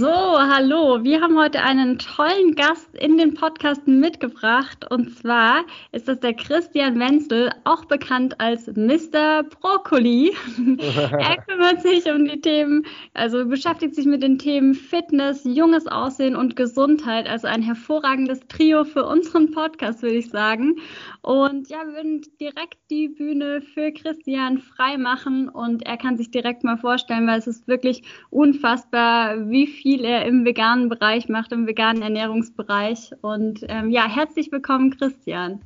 So, hallo. Wir haben heute einen tollen Gast in den Podcast mitgebracht. Und zwar ist das der Christian Wenzel, auch bekannt als Mr. Brokkoli. er kümmert sich um die Themen, also beschäftigt sich mit den Themen Fitness, junges Aussehen und Gesundheit. Also ein hervorragendes Trio für unseren Podcast, würde ich sagen. Und ja, wir würden direkt die Bühne für Christian freimachen und er kann sich direkt mal vorstellen, weil es ist wirklich unfassbar, wie viel er im veganen Bereich macht, im veganen Ernährungsbereich. Und ähm, ja, herzlich willkommen, Christian.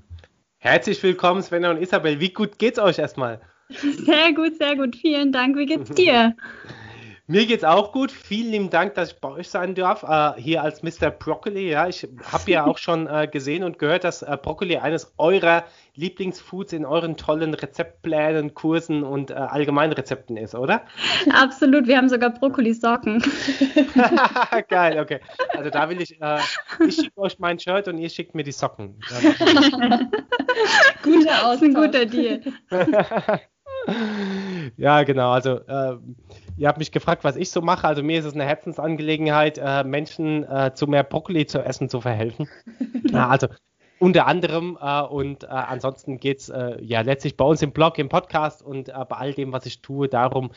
Herzlich willkommen, Svenja und Isabel. Wie gut geht's euch erstmal? Sehr gut, sehr gut. Vielen Dank. Wie geht's dir? Mir geht's auch gut. Vielen lieben Dank, dass ich bei euch sein darf. Äh, hier als Mr. Broccoli. Ja, ich habe ja auch schon äh, gesehen und gehört, dass äh, Broccoli eines eurer Lieblingsfoods in euren tollen Rezeptplänen, Kursen und äh, allgemeinen Rezepten ist, oder? Absolut. Wir haben sogar Brokkoli-Socken. Geil, okay. Also da will ich, äh, ich schicke euch mein Shirt und ihr schickt mir die Socken. guter Aus, ein guter Deal. ja, genau. Also äh, ihr habt mich gefragt, was ich so mache. Also mir ist es eine Herzensangelegenheit, äh, Menschen äh, zu mehr Brokkoli zu essen zu verhelfen. ja, also unter anderem äh, und äh, ansonsten geht es äh, ja letztlich bei uns im Blog, im Podcast und bei all dem, was ich tue, darum,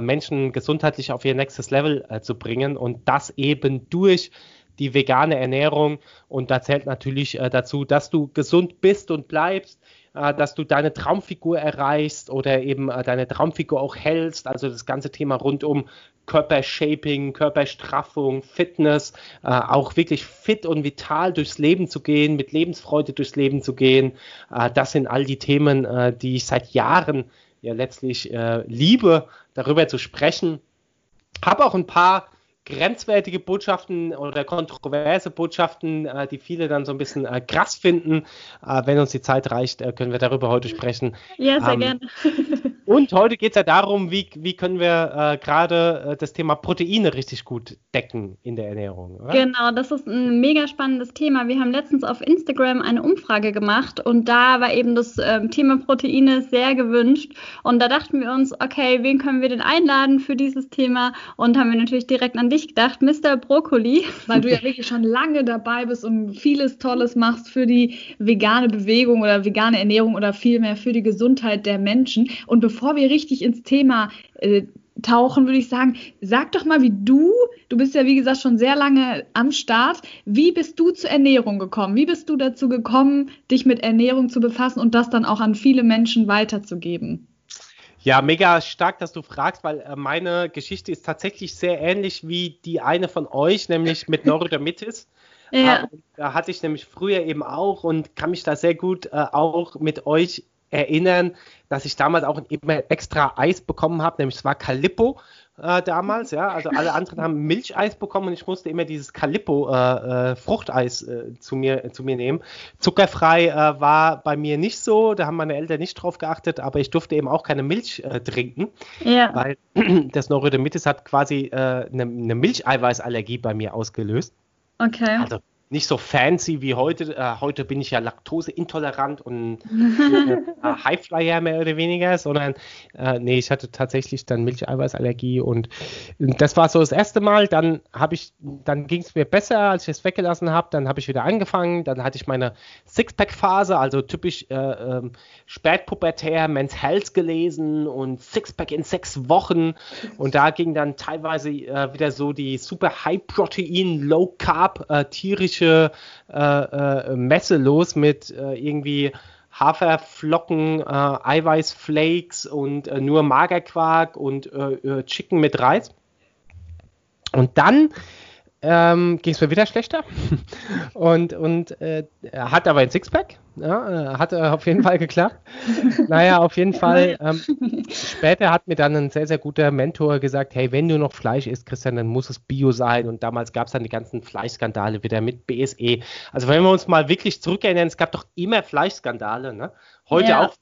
Menschen gesundheitlich auf ihr nächstes Level zu bringen und das eben durch die vegane Ernährung und da zählt natürlich dazu, dass du gesund bist und bleibst, äh, dass du deine Traumfigur erreichst oder eben äh, deine Traumfigur auch hältst. Also das ganze Thema rund um Körpershaping, Körperstraffung, Fitness, äh, auch wirklich fit und vital durchs Leben zu gehen, mit Lebensfreude durchs Leben zu gehen. das sind all die Themen, die ich seit Jahren ja letztlich liebe, darüber zu sprechen. Habe auch ein paar grenzwertige Botschaften oder kontroverse Botschaften, äh, die viele dann so ein bisschen äh, krass finden. Äh, wenn uns die Zeit reicht, äh, können wir darüber heute sprechen. Ja, sehr ähm, gerne. Und heute geht es ja darum, wie, wie können wir äh, gerade äh, das Thema Proteine richtig gut decken in der Ernährung. Oder? Genau, das ist ein mega spannendes Thema. Wir haben letztens auf Instagram eine Umfrage gemacht und da war eben das ähm, Thema Proteine sehr gewünscht. Und da dachten wir uns, okay, wen können wir denn einladen für dieses Thema? Und haben wir natürlich direkt an dich gedacht, Mr. Brokkoli. Weil du ja wirklich schon lange dabei bist und vieles Tolles machst für die vegane Bewegung oder vegane Ernährung oder vielmehr für die Gesundheit der Menschen. Und bevor wir richtig ins Thema äh, tauchen, würde ich sagen, sag doch mal, wie du, du bist ja wie gesagt schon sehr lange am Start, wie bist du zur Ernährung gekommen? Wie bist du dazu gekommen, dich mit Ernährung zu befassen und das dann auch an viele Menschen weiterzugeben? Ja, mega stark, dass du fragst, weil äh, meine Geschichte ist tatsächlich sehr ähnlich wie die eine von euch, nämlich mit Neurodermitis. Ja. Äh, da hatte ich nämlich früher eben auch und kann mich da sehr gut äh, auch mit euch erinnern, dass ich damals auch immer extra Eis bekommen habe, nämlich es war Calippo äh, damals, ja. Also alle anderen haben Milcheis bekommen und ich musste immer dieses Calippo äh, äh, Fruchteis äh, zu mir zu mir nehmen. Zuckerfrei äh, war bei mir nicht so, da haben meine Eltern nicht drauf geachtet, aber ich durfte eben auch keine Milch äh, trinken, ja. weil das Neurodermitis hat quasi eine ne Milcheiweißallergie bei mir ausgelöst. Okay. Also nicht so fancy wie heute. Äh, heute bin ich ja laktoseintolerant und äh, Highflyer mehr oder weniger, sondern äh, nee, ich hatte tatsächlich dann Milcheiweißallergie und das war so das erste Mal. Dann habe ich, dann ging es mir besser, als ich es weggelassen habe. Dann habe ich wieder angefangen. Dann hatte ich meine Sixpack-Phase, also typisch äh, ähm, spätpubertär, Men's Health gelesen und Sixpack in sechs Wochen. Und da ging dann teilweise äh, wieder so die super High-Protein, Low-Carb, äh, tierische typische äh, äh, Messe los mit äh, irgendwie Haferflocken, äh, Eiweißflakes und äh, nur Magerquark und äh, Chicken mit Reis. Und dann ähm, ging es mir wieder schlechter und, und äh, hat aber ein Sixpack Ja, hat äh, auf jeden Fall geklappt. naja, auf jeden Fall. Ähm, später hat mir dann ein sehr, sehr guter Mentor gesagt, hey, wenn du noch Fleisch isst, Christian, dann muss es Bio sein. Und damals gab es dann die ganzen Fleischskandale wieder mit BSE. Also wenn wir uns mal wirklich zurückerinnern, es gab doch immer Fleischskandale. Ne? Heute ja. auch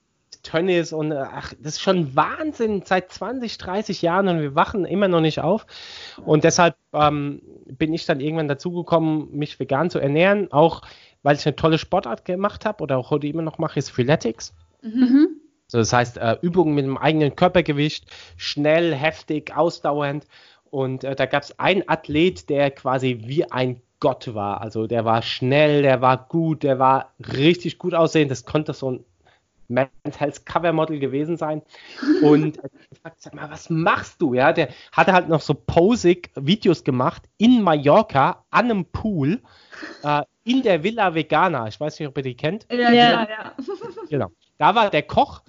Tönnies und äh, ach, das ist schon Wahnsinn seit 20, 30 Jahren und wir wachen immer noch nicht auf. Und deshalb ähm, bin ich dann irgendwann dazugekommen, mich vegan zu ernähren, auch weil ich eine tolle Sportart gemacht habe oder auch heute immer noch mache, ist Freeletics. Mhm. So, das heißt, äh, Übungen mit dem eigenen Körpergewicht, schnell, heftig, ausdauernd. Und äh, da gab es einen Athlet, der quasi wie ein Gott war. Also der war schnell, der war gut, der war richtig gut aussehend. Das konnte so ein Men's Health Covermodel gewesen sein. Und ich fragte, sag mal, was machst du? Ja, der hatte halt noch so posig Videos gemacht in Mallorca an einem Pool äh, in der Villa Vegana. Ich weiß nicht, ob ihr die kennt. Ja, ja, ja. Genau. Da war der Koch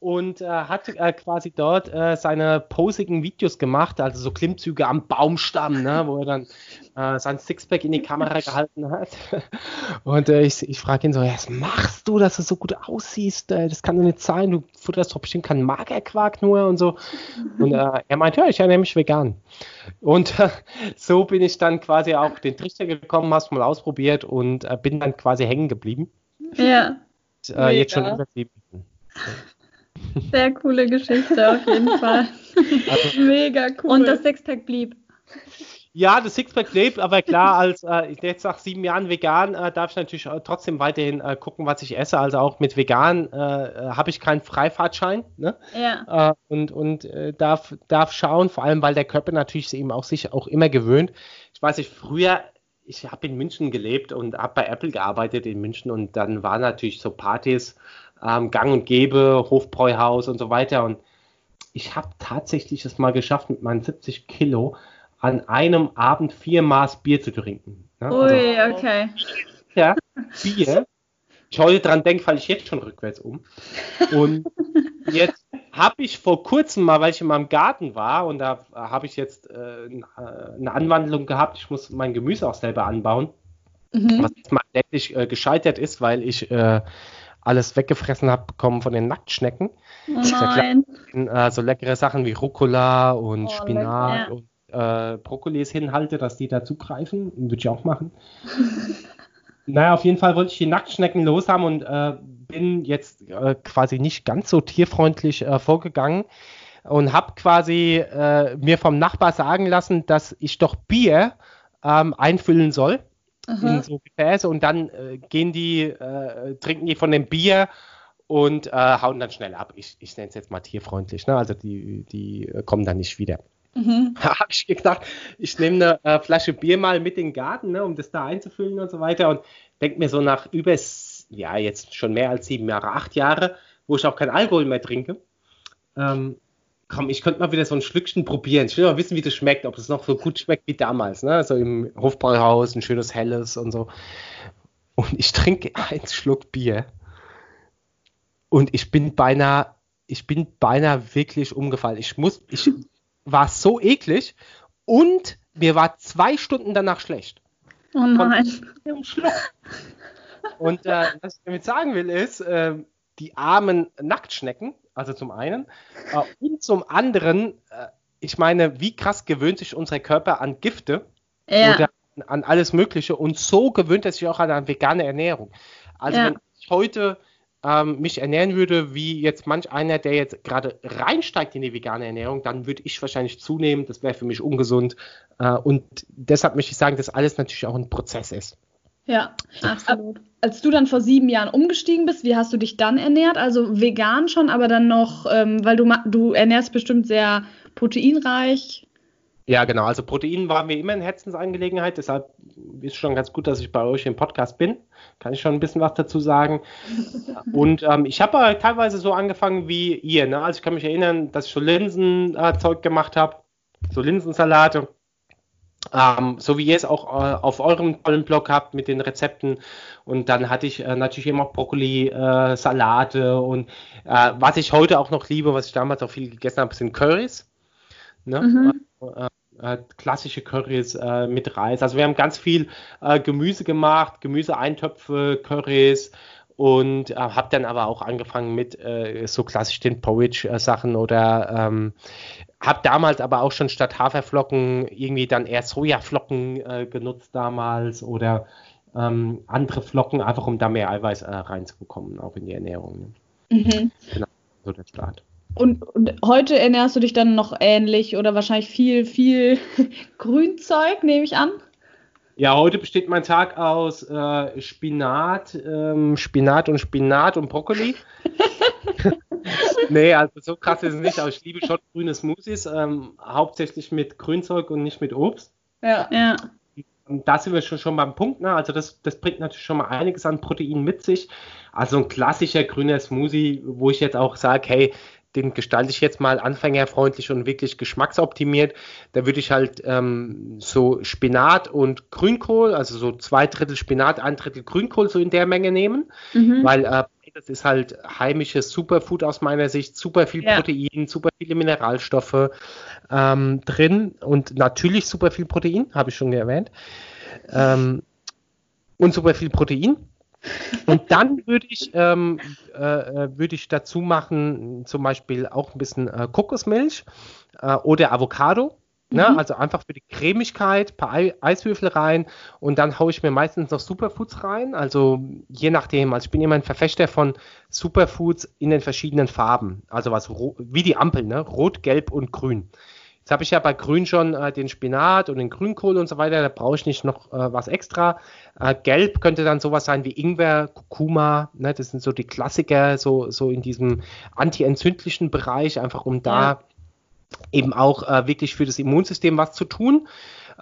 und äh, hat äh, quasi dort äh, seine posigen Videos gemacht, also so Klimmzüge am Baumstamm, ne, wo er dann äh, sein Sixpack in die Kamera gehalten hat. Und äh, ich, ich frage ihn so, was machst du, dass du so gut aussiehst? Äh, das kann doch nicht sein, du futterst doch bestimmt keinen Magerquark nur und so. Und er meint, ja, ich ernähre mich vegan. Und so bin ich dann quasi auch den Trichter gekommen, hast mal ausprobiert und bin dann quasi hängen geblieben. Ja. Und, jetzt schon über sieben. Sehr coole Geschichte auf jeden Fall. Also, Mega cool. Und das Sixpack blieb. Ja, das Sixpack blieb, aber klar, als äh, jetzt nach sieben Jahren vegan äh, darf ich natürlich trotzdem weiterhin äh, gucken, was ich esse. Also auch mit vegan äh, habe ich keinen Freifahrtschein. Ne? Ja. Äh, und und äh, darf, darf schauen, vor allem weil der Körper natürlich eben auch sich auch immer gewöhnt. Ich weiß nicht, früher ich habe in München gelebt und habe bei Apple gearbeitet in München und dann waren natürlich so Partys ähm, gang und gäbe, Hofbräuhaus und so weiter. Und ich habe tatsächlich es mal geschafft, mit meinen 70 Kilo an einem Abend vier Maß Bier zu trinken. Ne? Ui, also, okay. Ja, Bier. Ich heute dran denke, falle ich jetzt schon rückwärts um. Und jetzt habe ich vor kurzem mal, weil ich in meinem Garten war und da habe ich jetzt äh, eine Anwandlung gehabt, ich muss mein Gemüse auch selber anbauen. Mhm. Was jetzt mal letztlich äh, gescheitert ist, weil ich äh, alles weggefressen habe bekommen von den Nacktschnecken. Oh nein. Äh, so leckere Sachen wie Rucola und oh, Spinat und äh, Brokkolis hinhalte, dass die da zugreifen. Würde ich auch machen. naja, auf jeden Fall wollte ich die Nacktschnecken los haben und äh, bin jetzt äh, quasi nicht ganz so tierfreundlich äh, vorgegangen und habe quasi äh, mir vom Nachbar sagen lassen, dass ich doch Bier ähm, einfüllen soll Aha. in so Gefäße und dann äh, gehen die, äh, trinken die von dem Bier und äh, hauen dann schnell ab. Ich, ich nenne es jetzt mal tierfreundlich, ne? also die, die kommen dann nicht wieder. Mhm. Habe ich gedacht, ich nehme eine äh, Flasche Bier mal mit in den Garten, ne, um das da einzufüllen und so weiter und denke mir so nach über, ja, jetzt schon mehr als sieben Jahre, acht Jahre, wo ich auch kein Alkohol mehr trinke, ähm, komm, ich könnte mal wieder so ein Schlückchen probieren. Ich will mal wissen, wie das schmeckt, ob es noch so gut schmeckt wie damals, ne? So im Hofbräuhaus, ein schönes helles und so. Und ich trinke einen Schluck Bier. Und ich bin beinahe, ich bin beinahe wirklich umgefallen. Ich muss, ich war so eklig und mir war zwei Stunden danach schlecht. Oh nein. Und äh, was ich damit sagen will, ist, äh, die armen Nacktschnecken, also zum einen, äh, und zum anderen, äh, ich meine, wie krass gewöhnt sich unser Körper an Gifte ja. oder an alles Mögliche und so gewöhnt er sich auch an eine vegane Ernährung. Also ja. wenn ich heute ähm, mich ernähren würde, wie jetzt manch einer, der jetzt gerade reinsteigt in die vegane Ernährung, dann würde ich wahrscheinlich zunehmen. Das wäre für mich ungesund. Äh, und deshalb möchte ich sagen, dass alles natürlich auch ein Prozess ist. Ja, absolut. Als du dann vor sieben Jahren umgestiegen bist, wie hast du dich dann ernährt? Also vegan schon, aber dann noch, ähm, weil du, du ernährst bestimmt sehr proteinreich. Ja, genau. Also Protein war mir immer eine Herzensangelegenheit. Deshalb ist es schon ganz gut, dass ich bei euch im Podcast bin. Kann ich schon ein bisschen was dazu sagen. Und ähm, ich habe aber teilweise so angefangen wie ihr. Ne? Also ich kann mich erinnern, dass ich so Linsenzeug äh, gemacht habe. So Linsensalate. Ähm, so wie ihr es auch äh, auf eurem tollen Blog habt mit den Rezepten. Und dann hatte ich äh, natürlich immer Brokkoli, äh, Salate und äh, was ich heute auch noch liebe, was ich damals auch viel gegessen habe, sind Currys. Ne? Mhm. Äh, äh, klassische Currys mit Reis. Also wir haben ganz viel Gemüse gemacht, Gemüseeintöpfe, Currys und äh, habe dann aber auch angefangen mit äh, so klassisch den Porridge-Sachen oder ähm, habe damals aber auch schon statt Haferflocken irgendwie dann eher Sojaflocken äh, genutzt damals oder ähm, andere Flocken, einfach um da mehr Eiweiß äh, reinzubekommen, auch in die Ernährung. Ne? Mhm. Genau, so der Start. Und, und, heute ernährst du dich dann noch ähnlich oder wahrscheinlich viel, viel Grünzeug, nehme ich an? Ja, heute besteht mein Tag aus äh, Spinat, ähm, Spinat und Spinat und Brokkoli. nee, also so krass ist es nicht, aber ich liebe schon grüne Smoothies, ähm, hauptsächlich mit Grünzeug und nicht mit Obst. Ja, ja. Und da sind wir schon, schon beim Punkt, ne? Also das, das bringt natürlich schon mal einiges an Protein mit sich. Also ein klassischer grüner Smoothie, wo ich jetzt auch sage, hey, den gestalte ich jetzt mal anfängerfreundlich und wirklich geschmacksoptimiert. Da würde ich halt ähm, so Spinat und Grünkohl, also so zwei Drittel Spinat, ein Drittel Grünkohl so in der Menge nehmen, mhm. weil äh, das ist halt heimisches Superfood aus meiner Sicht, super viel ja. Protein, super viele Mineralstoffe ähm, drin und natürlich super viel Protein, habe ich schon erwähnt. Ähm, und super viel Protein. Und dann würde ich, ähm, äh, äh, würde ich dazu machen, zum Beispiel auch ein bisschen äh, Kokosmilch äh, oder Avocado. Ne? Mhm. Also einfach für die Cremigkeit, ein paar Ei Eiswürfel rein und dann haue ich mir meistens noch Superfoods rein. Also je nachdem. Also ich bin immer ein Verfechter von Superfoods in den verschiedenen Farben. Also was wie die Ampel, ne? Rot, Gelb und Grün. Jetzt habe ich ja bei Grün schon äh, den Spinat und den Grünkohl und so weiter, da brauche ich nicht noch äh, was extra. Äh, Gelb könnte dann sowas sein wie Ingwer, Kurkuma, ne? das sind so die Klassiker, so, so in diesem anti-entzündlichen Bereich, einfach um da ja. eben auch äh, wirklich für das Immunsystem was zu tun.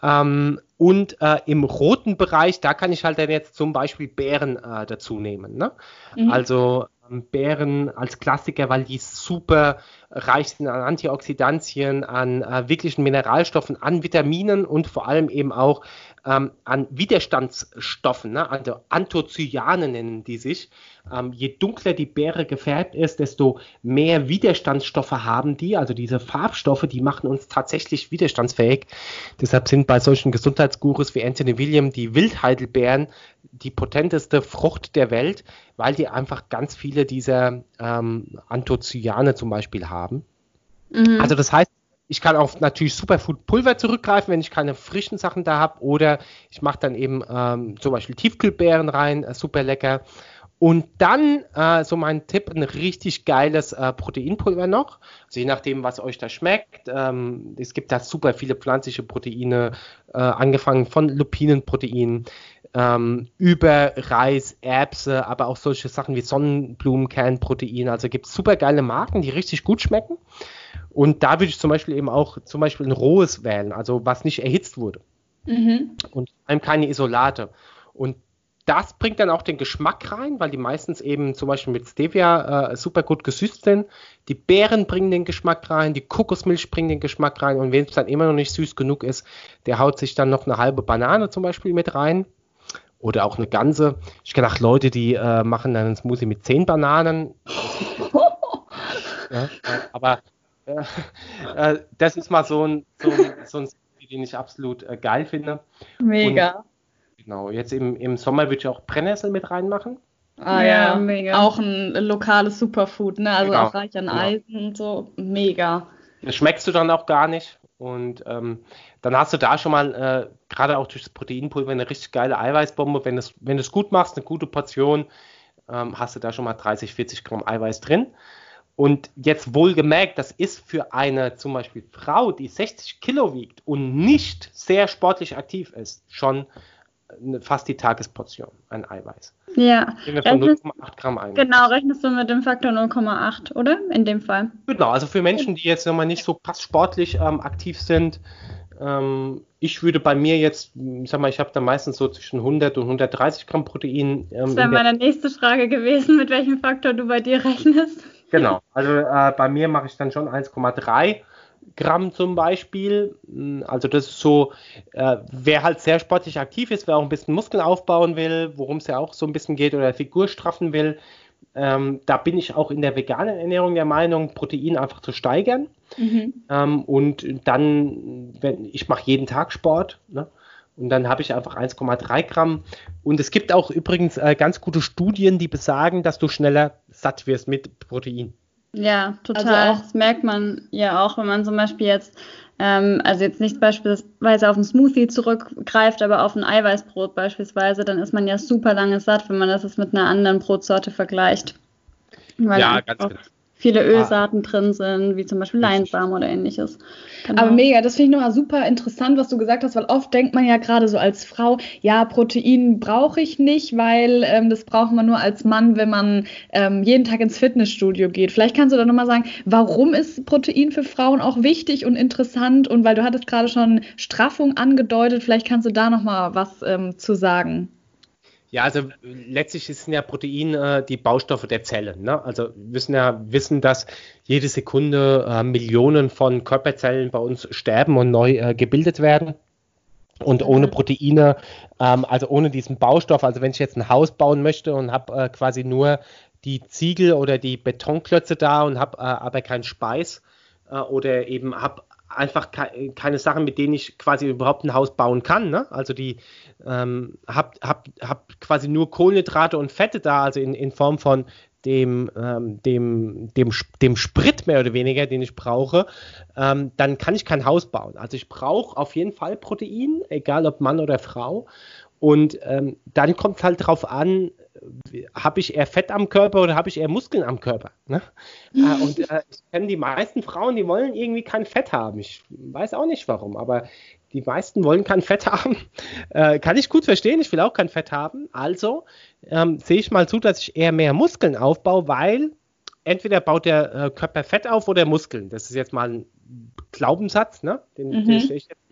Ähm, und äh, im roten Bereich, da kann ich halt dann jetzt zum Beispiel Beeren äh, dazu nehmen. Ne? Mhm. Also ähm, Beeren als Klassiker, weil die super reich sind an Antioxidantien, an äh, wirklichen Mineralstoffen, an Vitaminen und vor allem eben auch ähm, an Widerstandsstoffen, ne? also Anthocyanen nennen die sich. Ähm, je dunkler die Beere gefärbt ist, desto mehr Widerstandsstoffe haben die. Also diese Farbstoffe, die machen uns tatsächlich widerstandsfähig. Deshalb sind bei solchen Gesundheitsgurus wie Anthony William die Wildheidelbeeren die potenteste Frucht der Welt, weil die einfach ganz viele dieser ähm, Anthocyane zum Beispiel haben. Mhm. Also das heißt, ich kann auf natürlich Superfood-Pulver zurückgreifen, wenn ich keine frischen Sachen da habe. Oder ich mache dann eben ähm, zum Beispiel Tiefkühlbeeren rein, äh, super lecker. Und dann, äh, so mein Tipp, ein richtig geiles äh, Proteinpulver noch. Also je nachdem, was euch da schmeckt. Ähm, es gibt da super viele pflanzliche Proteine, äh, angefangen von Lupinenproteinen ähm, über Reis, Erbse, aber auch solche Sachen wie Sonnenblumenkernprotein. Also gibt es super geile Marken, die richtig gut schmecken. Und da würde ich zum Beispiel eben auch zum Beispiel ein rohes wählen, also was nicht erhitzt wurde. Mhm. Und einem keine Isolate. Und das bringt dann auch den Geschmack rein, weil die meistens eben zum Beispiel mit Stevia äh, super gut gesüßt sind. Die Beeren bringen den Geschmack rein, die Kokosmilch bringt den Geschmack rein und wenn es dann immer noch nicht süß genug ist, der haut sich dann noch eine halbe Banane zum Beispiel mit rein oder auch eine ganze. Ich kenne auch Leute, die äh, machen dann einen Smoothie mit zehn Bananen. ja, aber äh, äh, das ist mal so ein, so ein, so ein den ich absolut äh, geil finde. Mega. Und, genau, jetzt im, im Sommer würde ich auch Brennnessel mit reinmachen. Ah ja, ja, mega. Auch ein lokales Superfood, ne? Also genau, auch reich an genau. Eisen und so. Mega. Das schmeckst du dann auch gar nicht. Und ähm, dann hast du da schon mal, äh, gerade auch durch das Proteinpulver, eine richtig geile Eiweißbombe. Wenn du es wenn gut machst, eine gute Portion, ähm, hast du da schon mal 30, 40 Gramm Eiweiß drin. Und jetzt wohlgemerkt, das ist für eine zum Beispiel Frau, die 60 Kilo wiegt und nicht sehr sportlich aktiv ist, schon fast die Tagesportion an Eiweiß. Ja. Gehen wir von 0,8 Gramm ein. Genau, rechnest du mit dem Faktor 0,8, oder? In dem Fall. Genau, also für Menschen, die jetzt nochmal nicht so fast sportlich ähm, aktiv sind, ähm, ich würde bei mir jetzt, ich sag mal, ich habe da meistens so zwischen 100 und 130 Gramm Protein. Ähm, das wäre meine nächste Frage gewesen, mit welchem Faktor du bei dir rechnest. Genau, also äh, bei mir mache ich dann schon 1,3 Gramm zum Beispiel. Hm, also das ist so, äh, wer halt sehr sportlich aktiv ist, wer auch ein bisschen Muskeln aufbauen will, worum es ja auch so ein bisschen geht oder Figur straffen will, ähm, da bin ich auch in der veganen Ernährung der Meinung, Protein einfach zu steigern. Mhm. Ähm, und dann, wenn ich mache jeden Tag Sport, ne? und dann habe ich einfach 1,3 Gramm. Und es gibt auch übrigens äh, ganz gute Studien, die besagen, dass du schneller satt wirst mit Protein. Ja, total. Also das merkt man ja auch, wenn man zum Beispiel jetzt, ähm, also jetzt nicht beispielsweise auf einen Smoothie zurückgreift, aber auf ein Eiweißbrot beispielsweise, dann ist man ja super lange satt, wenn man das jetzt mit einer anderen Brotsorte vergleicht. Weil ja, ganz genau viele ah. Ölsaaten ah. drin sind, wie zum Beispiel Leinsamen oder ähnliches. Genau. Aber mega, das finde ich nochmal super interessant, was du gesagt hast, weil oft denkt man ja gerade so als Frau, ja, Protein brauche ich nicht, weil ähm, das braucht man nur als Mann, wenn man ähm, jeden Tag ins Fitnessstudio geht. Vielleicht kannst du da nochmal sagen, warum ist Protein für Frauen auch wichtig und interessant? Und weil du hattest gerade schon Straffung angedeutet, vielleicht kannst du da nochmal was ähm, zu sagen. Ja, also letztlich sind ja Proteine äh, die Baustoffe der Zellen. Ne? Also wir müssen ja wissen, dass jede Sekunde äh, Millionen von Körperzellen bei uns sterben und neu äh, gebildet werden. Und mhm. ohne Proteine, ähm, also ohne diesen Baustoff, also wenn ich jetzt ein Haus bauen möchte und habe äh, quasi nur die Ziegel oder die Betonklötze da und habe äh, aber keinen Speis äh, oder eben habe einfach ke keine Sachen, mit denen ich quasi überhaupt ein Haus bauen kann. Ne? Also die ähm, hab, hab, hab quasi nur Kohlenhydrate und Fette da, also in, in Form von dem, ähm, dem, dem, dem Sprit mehr oder weniger, den ich brauche, ähm, dann kann ich kein Haus bauen. Also ich brauche auf jeden Fall Protein, egal ob Mann oder Frau. Und ähm, dann kommt es halt drauf an, habe ich eher Fett am Körper oder habe ich eher Muskeln am Körper? Ne? äh, und äh, ich kenne die meisten Frauen, die wollen irgendwie kein Fett haben. Ich weiß auch nicht warum, aber die meisten wollen kein Fett haben. Äh, kann ich gut verstehen, ich will auch kein Fett haben. Also ähm, sehe ich mal zu, dass ich eher mehr Muskeln aufbaue, weil entweder baut der äh, Körper Fett auf oder Muskeln. Das ist jetzt mal ein Glaubenssatz, ne? den, mhm. den stelle ich jetzt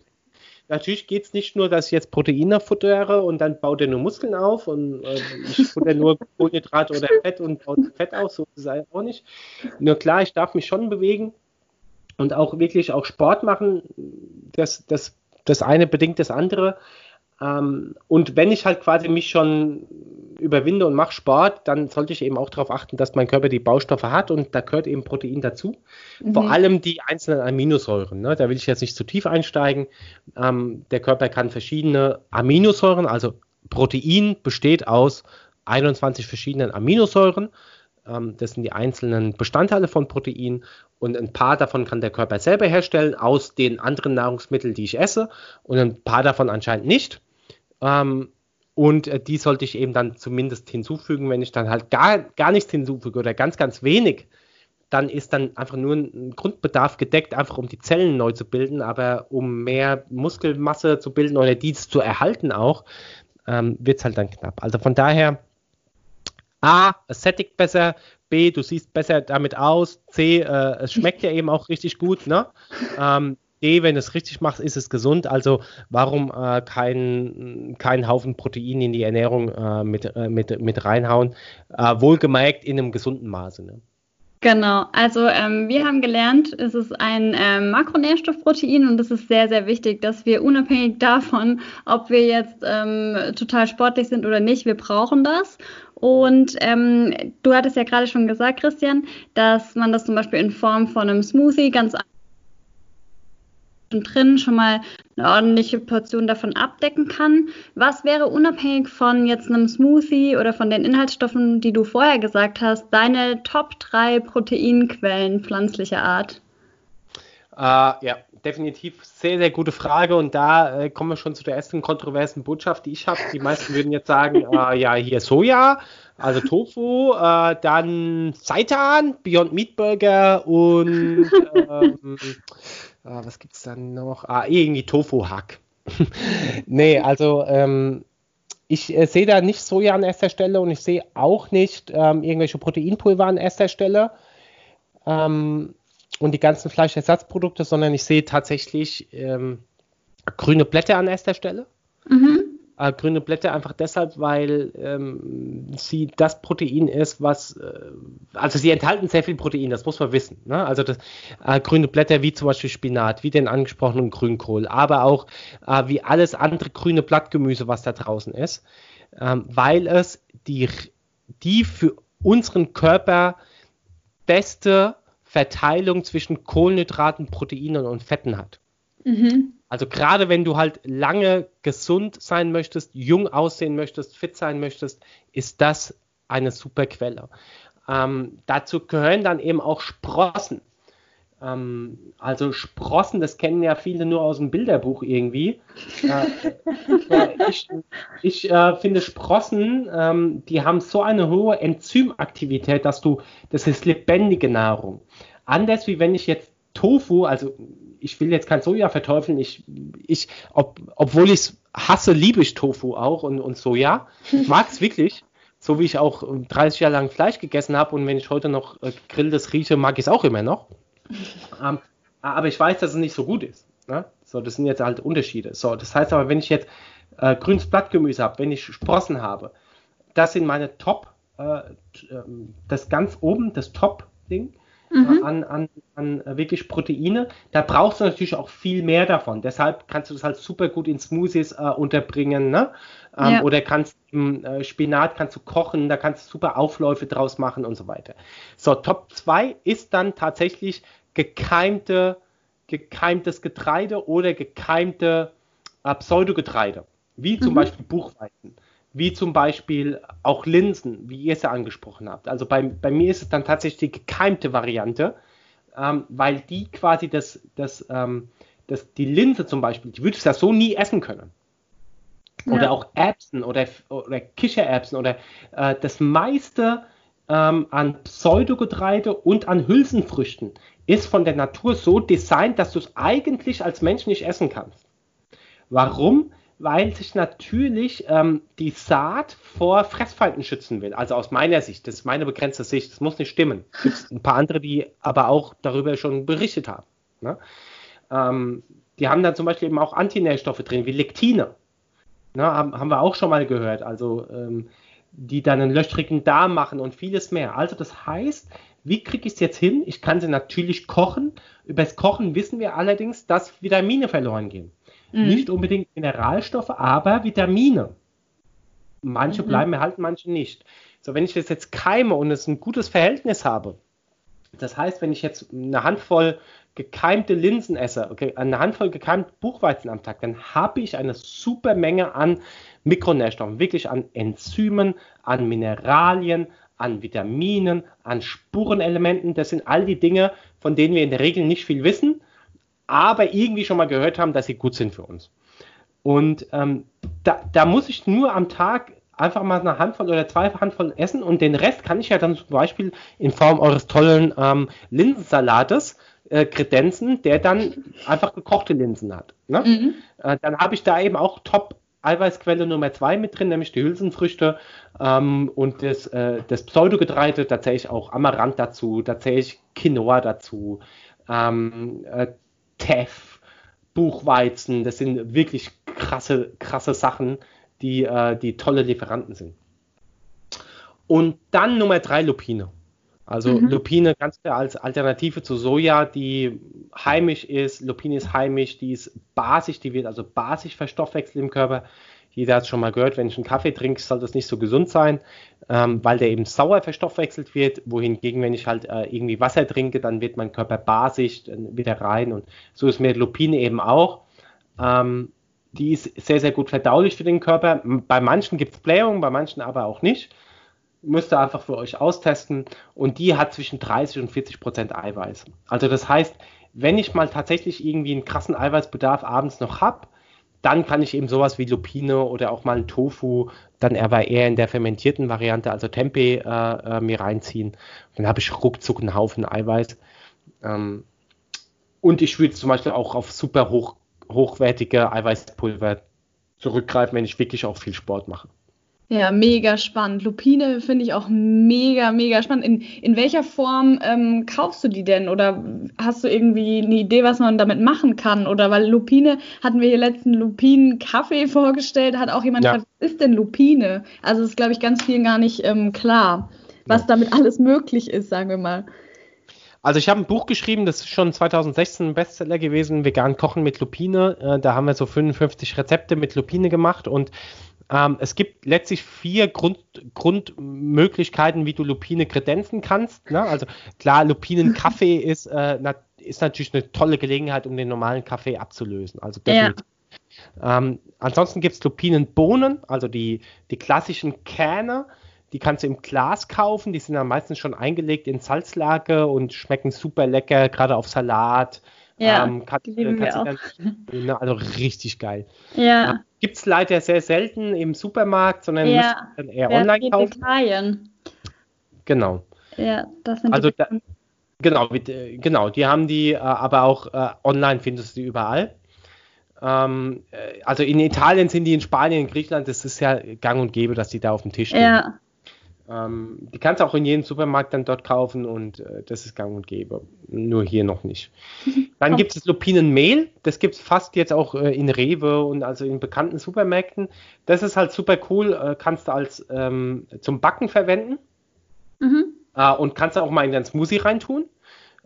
Natürlich geht es nicht nur, dass ich jetzt Proteine futtere und dann baut er nur Muskeln auf und äh, ich futter nur Kohlenhydrate oder Fett und baut Fett auf, so ist es auch nicht. Nur klar, ich darf mich schon bewegen und auch wirklich auch Sport machen. Das, das, das eine bedingt das andere. Ähm, und wenn ich halt quasi mich schon überwinde und mache Sport, dann sollte ich eben auch darauf achten, dass mein Körper die Baustoffe hat und da gehört eben Protein dazu. Mhm. Vor allem die einzelnen Aminosäuren. Ne? Da will ich jetzt nicht zu tief einsteigen. Ähm, der Körper kann verschiedene Aminosäuren, also Protein besteht aus 21 verschiedenen Aminosäuren. Ähm, das sind die einzelnen Bestandteile von Protein und ein paar davon kann der Körper selber herstellen aus den anderen Nahrungsmitteln, die ich esse und ein paar davon anscheinend nicht. Ähm, und äh, die sollte ich eben dann zumindest hinzufügen. Wenn ich dann halt gar, gar nichts hinzufüge oder ganz, ganz wenig, dann ist dann einfach nur ein Grundbedarf gedeckt, einfach um die Zellen neu zu bilden, aber um mehr Muskelmasse zu bilden oder dies zu erhalten auch, ähm, wird es halt dann knapp. Also von daher, A, es sättigt besser, B, du siehst besser damit aus, C, äh, es schmeckt ja eben auch richtig gut, ne? Ähm, D, wenn du es richtig machst, ist es gesund. Also warum äh, keinen kein Haufen Protein in die Ernährung äh, mit, äh, mit, mit reinhauen? Äh, wohlgemerkt in einem gesunden Maße. Ne? Genau, also ähm, wir haben gelernt, es ist ein ähm, Makronährstoffprotein und es ist sehr, sehr wichtig, dass wir unabhängig davon, ob wir jetzt ähm, total sportlich sind oder nicht, wir brauchen das. Und ähm, du hattest ja gerade schon gesagt, Christian, dass man das zum Beispiel in Form von einem Smoothie ganz drin schon mal eine ordentliche Portion davon abdecken kann. Was wäre unabhängig von jetzt einem Smoothie oder von den Inhaltsstoffen, die du vorher gesagt hast, deine Top 3 Proteinquellen pflanzlicher Art? Äh, ja, definitiv sehr, sehr gute Frage. Und da äh, kommen wir schon zu der ersten kontroversen Botschaft, die ich habe. Die meisten würden jetzt sagen, äh, ja, hier Soja, also Tofu, äh, dann Seitan, Beyond Meat Burger und ähm, Ah, was gibt es dann noch? Ah, irgendwie Tofu-Hack. nee, also ähm, ich äh, sehe da nicht Soja an erster Stelle und ich sehe auch nicht ähm, irgendwelche Proteinpulver an erster Stelle ähm, und die ganzen Fleischersatzprodukte, sondern ich sehe tatsächlich ähm, grüne Blätter an erster Stelle. Mhm. Äh, grüne Blätter einfach deshalb, weil ähm, sie das Protein ist, was, äh, also sie enthalten sehr viel Protein, das muss man wissen. Ne? Also das, äh, grüne Blätter wie zum Beispiel Spinat, wie den angesprochenen Grünkohl, aber auch äh, wie alles andere grüne Blattgemüse, was da draußen ist, ähm, weil es die, die für unseren Körper beste Verteilung zwischen Kohlenhydraten, Proteinen und Fetten hat. Mhm. Also gerade wenn du halt lange gesund sein möchtest, jung aussehen möchtest, fit sein möchtest, ist das eine super Quelle. Ähm, dazu gehören dann eben auch Sprossen. Ähm, also Sprossen, das kennen ja viele nur aus dem Bilderbuch irgendwie. äh, ich, ich äh, finde Sprossen, ähm, die haben so eine hohe Enzymaktivität, dass du, das ist lebendige Nahrung. Anders wie wenn ich jetzt Tofu, also ich will jetzt kein Soja verteufeln, ich, ich ob, obwohl ich es hasse, liebe ich Tofu auch und, und Soja. Ich mag es wirklich, so wie ich auch 30 Jahre lang Fleisch gegessen habe und wenn ich heute noch äh, grilltes rieche, mag ich es auch immer noch. Ähm, aber ich weiß, dass es nicht so gut ist. Ne? So, das sind jetzt halt Unterschiede. So, das heißt aber, wenn ich jetzt äh, grünes Blattgemüse habe, wenn ich Sprossen habe, das sind meine Top, äh, ähm, das ganz oben, das Top-Ding mhm. an, an, an wirklich Proteine. Da brauchst du natürlich auch viel mehr davon. Deshalb kannst du das halt super gut in Smoothies äh, unterbringen. Ne? Ähm, ja. Oder kannst im äh, Spinat kannst du kochen, da kannst du super Aufläufe draus machen und so weiter. So, Top 2 ist dann tatsächlich gekeimte, gekeimtes Getreide oder gekeimte äh, Pseudogetreide, wie zum mhm. Beispiel Buchweizen wie zum Beispiel auch Linsen, wie ihr es ja angesprochen habt. Also bei, bei mir ist es dann tatsächlich die gekeimte Variante, ähm, weil die quasi das, das, ähm, das, die Linse zum Beispiel, die würdest du ja so nie essen können. Oder ja. auch Erbsen oder, oder Kichererbsen oder äh, das meiste ähm, an Pseudogetreide und an Hülsenfrüchten ist von der Natur so designt, dass du es eigentlich als Mensch nicht essen kannst. Warum? Weil sich natürlich ähm, die Saat vor Fressfeinden schützen will. Also aus meiner Sicht, das ist meine begrenzte Sicht, das muss nicht stimmen. Es gibt ein paar andere, die aber auch darüber schon berichtet haben. Ne? Ähm, die haben dann zum Beispiel eben auch Antinährstoffe drin, wie Lektine. Ne, haben, haben wir auch schon mal gehört. Also ähm, die dann einen löchrigen Darm machen und vieles mehr. Also das heißt, wie kriege ich es jetzt hin? Ich kann sie natürlich kochen. Über das Kochen wissen wir allerdings, dass Vitamine verloren gehen. Mhm. Nicht unbedingt Mineralstoffe, aber Vitamine. Manche mhm. bleiben erhalten, manche nicht. So, wenn ich das jetzt keime und es ein gutes Verhältnis habe, das heißt, wenn ich jetzt eine Handvoll gekeimte Linsen esse, okay, eine Handvoll gekeimt Buchweizen am Tag, dann habe ich eine super Menge an Mikronährstoffen, wirklich an Enzymen, an Mineralien, an Vitaminen, an Spurenelementen. Das sind all die Dinge, von denen wir in der Regel nicht viel wissen, aber irgendwie schon mal gehört haben, dass sie gut sind für uns. Und ähm, da, da muss ich nur am Tag einfach mal eine Handvoll oder zwei Handvoll essen und den Rest kann ich ja dann zum Beispiel in Form eures tollen ähm, Linsensalates äh, kredenzen, der dann einfach gekochte Linsen hat. Ne? Mhm. Äh, dann habe ich da eben auch Top Eiweißquelle Nummer zwei mit drin, nämlich die Hülsenfrüchte ähm, und das, äh, das Pseudogetreide, da zähle ich auch Amaranth dazu, da zähle ich Quinoa dazu, ähm, äh, Teff, Buchweizen, das sind wirklich krasse, krasse Sachen, die, äh, die tolle Lieferanten sind. Und dann Nummer drei, Lupine. Also mhm. Lupine ganz klar als Alternative zu Soja, die heimisch ist. Lupine ist heimisch, die ist basisch, die wird also basisch verstoffwechselt im Körper. Jeder hat es schon mal gehört, wenn ich einen Kaffee trinke, soll das nicht so gesund sein, ähm, weil der eben sauer verstoffwechselt wird. Wohingegen, wenn ich halt äh, irgendwie Wasser trinke, dann wird mein Körper basisch wieder rein. Und so ist mir Lupine eben auch. Ähm, die ist sehr, sehr gut verdaulich für den Körper. Bei manchen gibt es Blähungen, bei manchen aber auch nicht. Müsst ihr einfach für euch austesten. Und die hat zwischen 30 und 40 Prozent Eiweiß. Also das heißt, wenn ich mal tatsächlich irgendwie einen krassen Eiweißbedarf abends noch habe, dann kann ich eben sowas wie Lupine oder auch mal ein Tofu, dann aber eher in der fermentierten Variante, also Tempeh, äh, äh, mir reinziehen. Dann habe ich ruckzuck einen Haufen Eiweiß. Ähm, und ich würde zum Beispiel auch auf super hoch, hochwertige Eiweißpulver zurückgreifen, wenn ich wirklich auch viel Sport mache. Ja, mega spannend. Lupine finde ich auch mega, mega spannend. In, in welcher Form ähm, kaufst du die denn? Oder hast du irgendwie eine Idee, was man damit machen kann? Oder weil Lupine, hatten wir hier letzten Lupinen-Kaffee vorgestellt, hat auch jemand ja. gefragt, was ist denn Lupine? Also ist, glaube ich, ganz vielen gar nicht ähm, klar, was ja. damit alles möglich ist, sagen wir mal. Also ich habe ein Buch geschrieben, das ist schon 2016 ein Bestseller gewesen, Vegan Kochen mit Lupine. Äh, da haben wir so 55 Rezepte mit Lupine gemacht und ähm, es gibt letztlich vier Grund, Grundmöglichkeiten, wie du Lupine kredenzen kannst. Ne? Also klar, Lupinenkaffee ist, äh, ist natürlich eine tolle Gelegenheit, um den normalen Kaffee abzulösen. Also definitiv. Ja. Ähm, ansonsten gibt es Lupinenbohnen, also die, die klassischen Kähne. Die kannst du im Glas kaufen. Die sind dann meistens schon eingelegt in Salzlake und schmecken super lecker, gerade auf Salat. Ja, ähm, die wir auch. Dann, also richtig geil. Ja. Gibt es leider sehr selten im Supermarkt, sondern ja. dann eher Wer online kaufen. Italien. Genau. Ja, das sind also da, genau, äh, genau, die haben die, äh, aber auch äh, online findest du die überall. Ähm, äh, also in Italien sind die, in Spanien, in Griechenland, das ist ja gang und gäbe, dass die da auf dem Tisch stehen. Ja. Ähm, die kannst du auch in jedem Supermarkt dann dort kaufen und äh, das ist gang und gäbe. Nur hier noch nicht. Dann gibt es Lupinenmehl. Das gibt es fast jetzt auch äh, in Rewe und also in bekannten Supermärkten. Das ist halt super cool. Äh, kannst du als ähm, zum Backen verwenden. Mhm. Äh, und kannst du auch mal in dein Smoothie reintun.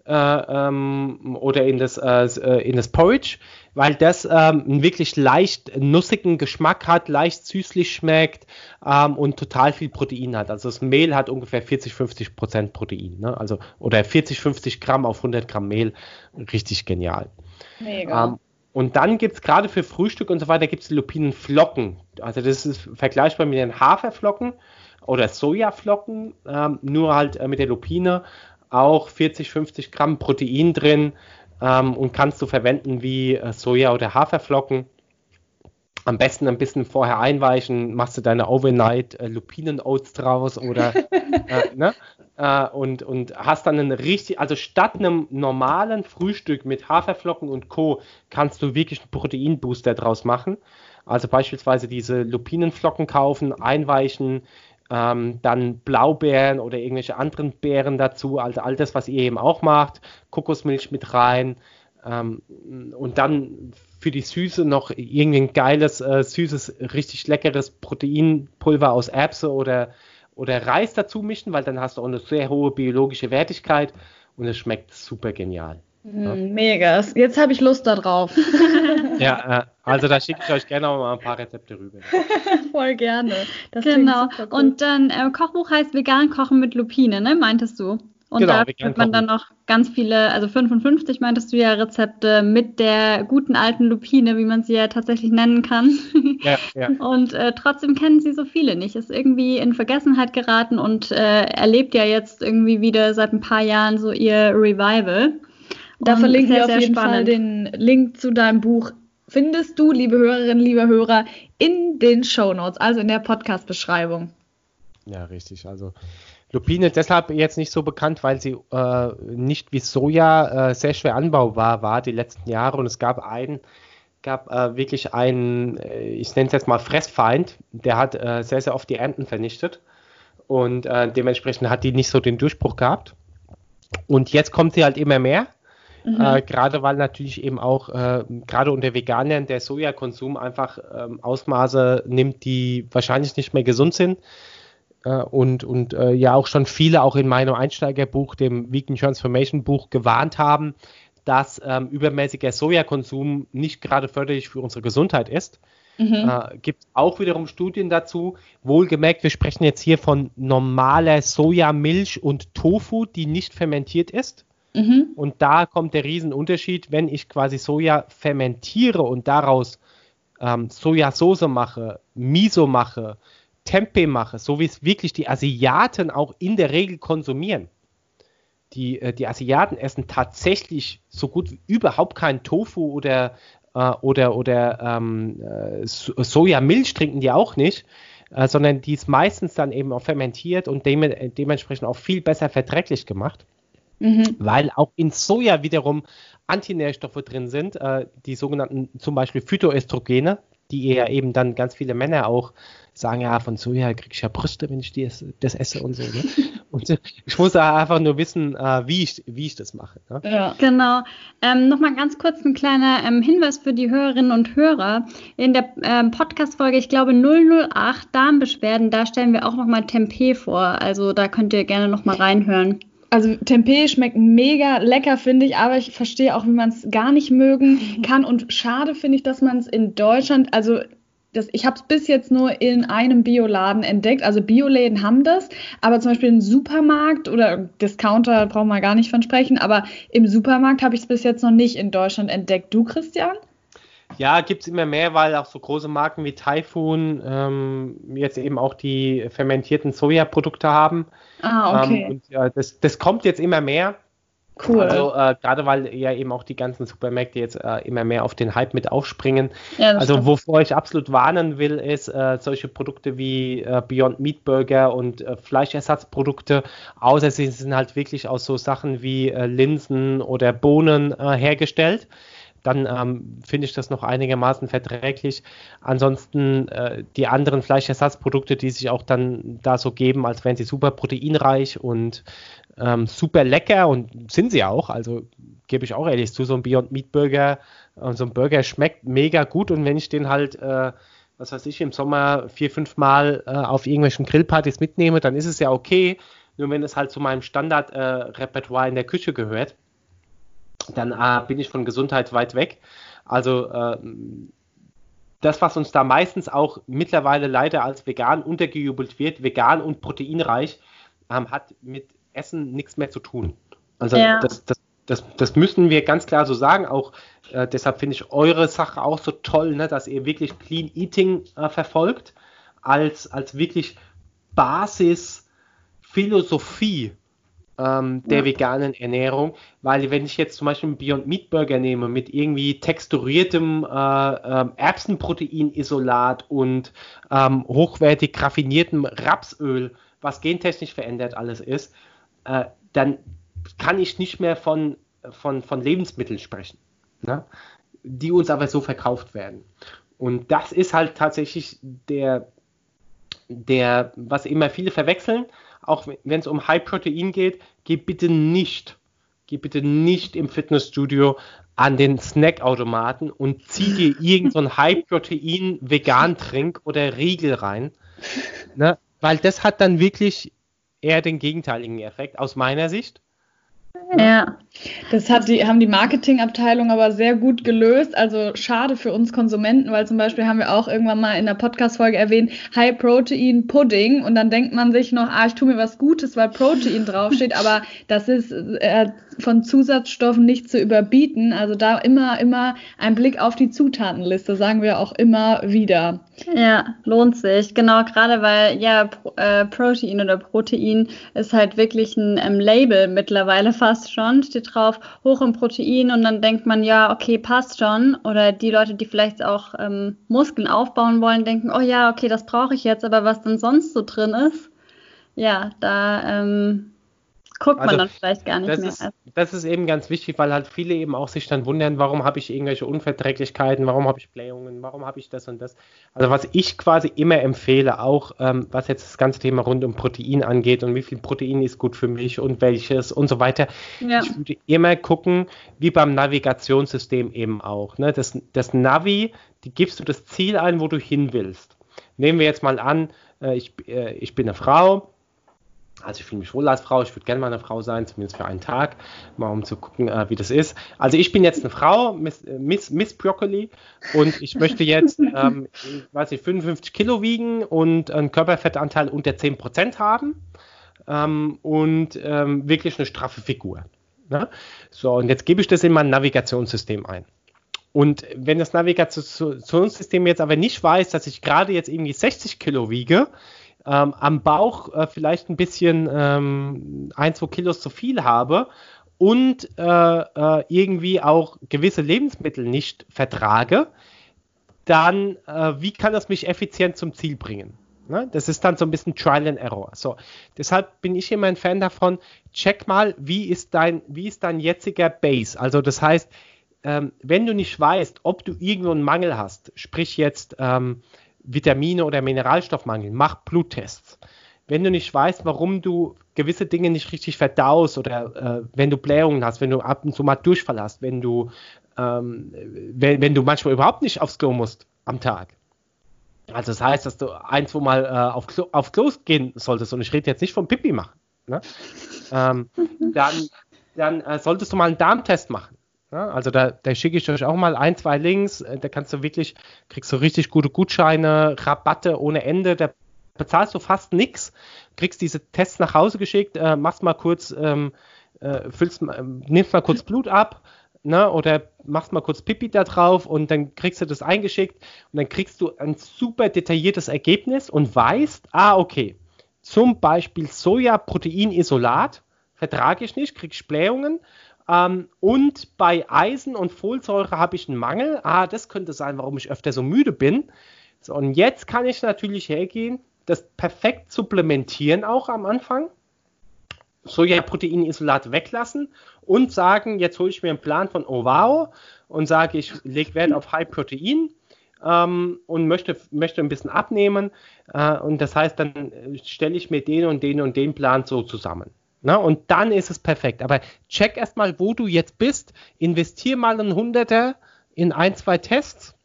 Äh, ähm, oder in das, äh, in das Porridge weil das ähm, einen wirklich leicht nussigen Geschmack hat, leicht süßlich schmeckt ähm, und total viel Protein hat. Also das Mehl hat ungefähr 40, 50 Prozent Protein. Ne? Also, oder 40, 50 Gramm auf 100 Gramm Mehl. Richtig genial. Mega. Ähm, und dann gibt es gerade für Frühstück und so weiter gibt es Lupinenflocken. Also das ist vergleichbar mit den Haferflocken oder Sojaflocken, ähm, nur halt äh, mit der Lupine auch 40, 50 Gramm Protein drin ähm, und kannst du verwenden wie äh, Soja oder Haferflocken. Am besten ein bisschen vorher einweichen, machst du deine Overnight äh, Lupinen-Oats draus oder äh, ne? Äh, und, und hast dann einen richtig, also statt einem normalen Frühstück mit Haferflocken und Co. kannst du wirklich einen Proteinbooster draus machen. Also beispielsweise diese Lupinenflocken kaufen, einweichen, ähm, dann Blaubeeren oder irgendwelche anderen Beeren dazu, also all das, was ihr eben auch macht, Kokosmilch mit rein ähm, und dann für die Süße noch irgendwie ein geiles, äh, süßes, richtig leckeres Proteinpulver aus Erbse oder, oder Reis dazu mischen, weil dann hast du auch eine sehr hohe biologische Wertigkeit und es schmeckt super genial. Ja. Hm, mega. Jetzt habe ich Lust darauf. ja, äh, also da schicke ich euch gerne auch mal ein paar Rezepte rüber. Voll gerne. Das genau. Cool. Und dann äh, Kochbuch heißt Vegan Kochen mit Lupine, ne? Meintest du? Und genau, da findet man dann noch ganz viele, also 55 meintest du ja Rezepte mit der guten alten Lupine, wie man sie ja tatsächlich nennen kann. Ja, ja. Und äh, trotzdem kennen sie so viele nicht. Ist irgendwie in Vergessenheit geraten und äh, erlebt ja jetzt irgendwie wieder seit ein paar Jahren so ihr Revival. Da Und verlinken wir auf jeden spannend. Fall den Link zu deinem Buch. Findest du, liebe Hörerinnen, liebe Hörer, in den Show Notes, also in der Podcast-Beschreibung. Ja, richtig. Also Lupine deshalb jetzt nicht so bekannt, weil sie äh, nicht wie Soja äh, sehr schwer anbaubar war die letzten Jahre. Und es gab einen, gab äh, wirklich einen, äh, ich nenne es jetzt mal Fressfeind, der hat äh, sehr, sehr oft die Ernten vernichtet. Und äh, dementsprechend hat die nicht so den Durchbruch gehabt. Und jetzt kommt sie halt immer mehr. Mhm. Äh, gerade weil natürlich eben auch, äh, gerade unter Veganern, der Sojakonsum einfach ähm, Ausmaße nimmt, die wahrscheinlich nicht mehr gesund sind. Äh, und und äh, ja auch schon viele auch in meinem Einsteigerbuch, dem Vegan Transformation Buch, gewarnt haben, dass ähm, übermäßiger Sojakonsum nicht gerade förderlich für unsere Gesundheit ist. Mhm. Äh, Gibt auch wiederum Studien dazu. Wohlgemerkt, wir sprechen jetzt hier von normaler Sojamilch und Tofu, die nicht fermentiert ist. Mhm. Und da kommt der Riesenunterschied, wenn ich quasi Soja fermentiere und daraus ähm, Sojasauce mache, Miso mache, Tempeh mache, so wie es wirklich die Asiaten auch in der Regel konsumieren. Die, äh, die Asiaten essen tatsächlich so gut wie überhaupt keinen Tofu oder, äh, oder, oder ähm, äh, Sojamilch trinken die auch nicht, äh, sondern die ist meistens dann eben auch fermentiert und dem, dementsprechend auch viel besser verträglich gemacht. Mhm. Weil auch in Soja wiederum Antinährstoffe drin sind, äh, die sogenannten zum Beispiel Phytoöstrogene, die ja eben dann ganz viele Männer auch sagen, ja, von Soja kriege ich ja Brüste, wenn ich das, das esse und so. Ne? Und ich muss einfach nur wissen, äh, wie, ich, wie ich das mache. Ne? Ja. Genau. Ähm, Nochmal ganz kurz ein kleiner ähm, Hinweis für die Hörerinnen und Hörer. In der ähm, Podcast-Folge, ich glaube 008 Darmbeschwerden, da stellen wir auch nochmal Tempeh vor. Also da könnt ihr gerne nochmal reinhören also Tempeh schmeckt mega lecker, finde ich, aber ich verstehe auch, wie man es gar nicht mögen kann. Und schade finde ich, dass man es in Deutschland, also das, ich habe es bis jetzt nur in einem Bioladen entdeckt. Also Bioläden haben das, aber zum Beispiel im Supermarkt oder Discounter brauchen wir gar nicht von sprechen, aber im Supermarkt habe ich es bis jetzt noch nicht in Deutschland entdeckt. Du, Christian? Ja, gibt es immer mehr, weil auch so große Marken wie Typhoon ähm, jetzt eben auch die fermentierten Sojaprodukte haben. Ah, okay. Ähm, und ja, das, das kommt jetzt immer mehr. Cool. Also äh, gerade weil ja eben auch die ganzen Supermärkte jetzt äh, immer mehr auf den Hype mit aufspringen. Ja, also stimmt. wovor ich absolut warnen will, ist äh, solche Produkte wie äh, Beyond Meat Burger und äh, Fleischersatzprodukte, außer sie sind halt wirklich aus so Sachen wie äh, Linsen oder Bohnen hergestellt dann ähm, finde ich das noch einigermaßen verträglich. Ansonsten äh, die anderen Fleischersatzprodukte, die sich auch dann da so geben, als wären sie super proteinreich und ähm, super lecker und sind sie auch. Also gebe ich auch ehrlich zu, so ein Beyond Meat Burger, äh, so ein Burger schmeckt mega gut und wenn ich den halt, äh, was weiß ich, im Sommer vier, fünf Mal äh, auf irgendwelchen Grillpartys mitnehme, dann ist es ja okay. Nur wenn es halt zu meinem Standardrepertoire in der Küche gehört, dann äh, bin ich von Gesundheit weit weg. Also äh, das, was uns da meistens auch mittlerweile leider als vegan untergejubelt wird, vegan und proteinreich, ähm, hat mit Essen nichts mehr zu tun. Also ja. das, das, das, das, müssen wir ganz klar so sagen. Auch äh, deshalb finde ich eure Sache auch so toll, ne, dass ihr wirklich Clean Eating äh, verfolgt, als, als wirklich Basisphilosophie ähm, der ja. veganen Ernährung, weil wenn ich jetzt zum Beispiel einen Beyond Meat Burger nehme mit irgendwie texturiertem äh, äh, Erbsenproteinisolat und ähm, hochwertig raffiniertem Rapsöl, was gentechnisch verändert alles ist, äh, dann kann ich nicht mehr von, von, von Lebensmitteln sprechen, ne? die uns aber so verkauft werden. Und das ist halt tatsächlich der, der, was immer viele verwechseln, auch wenn es um High Protein geht, geh bitte nicht, geh bitte nicht im Fitnessstudio an den Snackautomaten und zieh dir irgendein so High Protein Vegan Trink oder Riegel rein, ne? weil das hat dann wirklich eher den gegenteiligen Effekt aus meiner Sicht. Ja, das hat die, haben die Marketingabteilung aber sehr gut gelöst. Also schade für uns Konsumenten, weil zum Beispiel haben wir auch irgendwann mal in der Podcast-Folge erwähnt, High Protein Pudding und dann denkt man sich noch, ah, ich tue mir was Gutes, weil Protein draufsteht, aber das ist äh, von Zusatzstoffen nicht zu überbieten. Also da immer, immer ein Blick auf die Zutatenliste, sagen wir auch immer wieder. Ja, lohnt sich. Genau, gerade weil ja äh, Protein oder Protein ist halt wirklich ein ähm, Label mittlerweile fast schon. Steht drauf, hoch im Protein und dann denkt man, ja, okay, passt schon. Oder die Leute, die vielleicht auch ähm, Muskeln aufbauen wollen, denken, oh ja, okay, das brauche ich jetzt, aber was denn sonst so drin ist, ja, da ähm, guckt man also, dann vielleicht gar nicht das mehr. Ist, das ist eben ganz wichtig, weil halt viele eben auch sich dann wundern, warum habe ich irgendwelche Unverträglichkeiten, warum habe ich Blähungen, warum habe ich das und das. Also was ich quasi immer empfehle, auch ähm, was jetzt das ganze Thema rund um Protein angeht und wie viel Protein ist gut für mich und welches und so weiter. Ja. Ich würde immer gucken, wie beim Navigationssystem eben auch. Ne? Das, das Navi, die gibst du das Ziel ein, wo du hin willst. Nehmen wir jetzt mal an, äh, ich, äh, ich bin eine Frau, also ich fühle mich wohl als Frau, ich würde gerne mal eine Frau sein, zumindest für einen Tag, mal um zu gucken, äh, wie das ist. Also ich bin jetzt eine Frau, Miss, äh, Miss, Miss Broccoli, und ich möchte jetzt, ähm, weiß ich, 55 Kilo wiegen und einen Körperfettanteil unter 10% haben ähm, und ähm, wirklich eine straffe Figur. Ne? So, und jetzt gebe ich das in mein Navigationssystem ein. Und wenn das Navigationssystem jetzt aber nicht weiß, dass ich gerade jetzt irgendwie 60 Kilo wiege, ähm, am Bauch äh, vielleicht ein bisschen ähm, ein, zwei Kilos zu viel habe und äh, äh, irgendwie auch gewisse Lebensmittel nicht vertrage, dann äh, wie kann das mich effizient zum Ziel bringen? Ne? Das ist dann so ein bisschen Trial and Error. So, deshalb bin ich immer ein Fan davon. Check mal, wie ist dein, wie ist dein jetziger Base? Also das heißt, ähm, wenn du nicht weißt, ob du irgendwo einen Mangel hast, sprich jetzt ähm, Vitamine oder Mineralstoffmangel, mach Bluttests. Wenn du nicht weißt, warum du gewisse Dinge nicht richtig verdaust oder äh, wenn du Blähungen hast, wenn du ab und zu mal Durchfall hast, wenn du, ähm, wenn, wenn, du manchmal überhaupt nicht aufs Klo musst am Tag. Also das heißt, dass du ein, zwei Mal äh, auf, Klo, auf Klos gehen solltest und ich rede jetzt nicht vom Pipi machen. Ne? ähm, dann dann äh, solltest du mal einen Darmtest machen. Ja, also da, da schicke ich euch auch mal ein, zwei Links. Äh, da kannst du wirklich, kriegst du richtig gute Gutscheine, Rabatte ohne Ende. Da bezahlst du fast nichts, kriegst diese Tests nach Hause geschickt, äh, machst mal kurz, ähm, äh, füllst, äh, nimmst mal kurz Blut ab, ne, oder machst mal kurz Pipi da drauf und dann kriegst du das eingeschickt und dann kriegst du ein super detailliertes Ergebnis und weißt, ah, okay, zum Beispiel Sojaproteinisolat vertrage ich nicht, krieg Blähungen. Ähm, und bei Eisen und Folsäure habe ich einen Mangel. Ah, das könnte sein, warum ich öfter so müde bin. So, und jetzt kann ich natürlich hergehen, das perfekt supplementieren auch am Anfang. Sojaproteinisolat weglassen und sagen, jetzt hole ich mir einen Plan von Ovao und sage, ich lege Wert auf High Protein ähm, und möchte, möchte ein bisschen abnehmen. Äh, und das heißt, dann stelle ich mir den und den und den Plan so zusammen. Na, und dann ist es perfekt. Aber check erstmal, wo du jetzt bist. Investier mal einen Hunderter in ein, zwei Tests.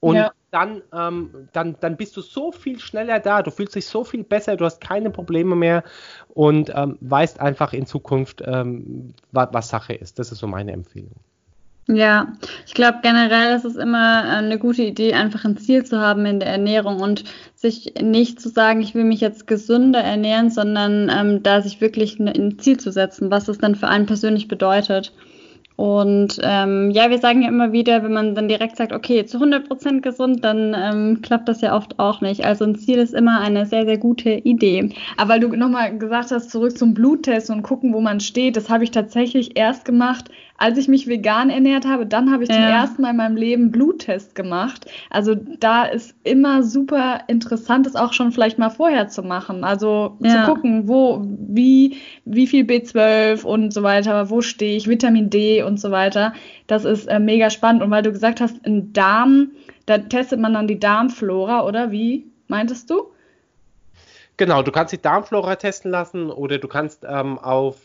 Und ja. dann, ähm, dann, dann bist du so viel schneller da. Du fühlst dich so viel besser. Du hast keine Probleme mehr und ähm, weißt einfach in Zukunft, ähm, was, was Sache ist. Das ist so meine Empfehlung. Ja, ich glaube generell ist es immer äh, eine gute Idee, einfach ein Ziel zu haben in der Ernährung und sich nicht zu sagen, ich will mich jetzt gesünder ernähren, sondern ähm, da sich wirklich ein Ziel zu setzen, was es dann für einen persönlich bedeutet. Und ähm, ja, wir sagen ja immer wieder, wenn man dann direkt sagt, okay, zu 100% gesund, dann ähm, klappt das ja oft auch nicht. Also ein Ziel ist immer eine sehr, sehr gute Idee. Aber weil du nochmal gesagt hast, zurück zum Bluttest und gucken, wo man steht, das habe ich tatsächlich erst gemacht, als ich mich vegan ernährt habe, dann habe ich ja. zum ersten Mal in meinem Leben Bluttest gemacht. Also da ist immer super interessant, das auch schon vielleicht mal vorher zu machen. Also ja. zu gucken, wo, wie, wie viel B12 und so weiter, wo stehe ich, Vitamin D und so weiter. Das ist äh, mega spannend. Und weil du gesagt hast, in Darm, da testet man dann die Darmflora, oder wie meintest du? Genau, du kannst die Darmflora testen lassen oder du kannst ähm, auf,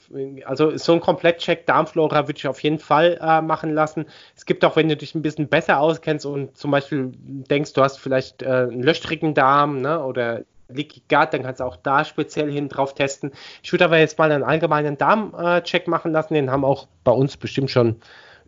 also so ein Komplettcheck Darmflora würde ich auf jeden Fall äh, machen lassen. Es gibt auch, wenn du dich ein bisschen besser auskennst und zum Beispiel denkst, du hast vielleicht äh, einen löchrigen Darm ne, oder Leaky Gut, dann kannst du auch da speziell hin drauf testen. Ich würde aber jetzt mal einen allgemeinen Darmcheck machen lassen, den haben auch bei uns bestimmt schon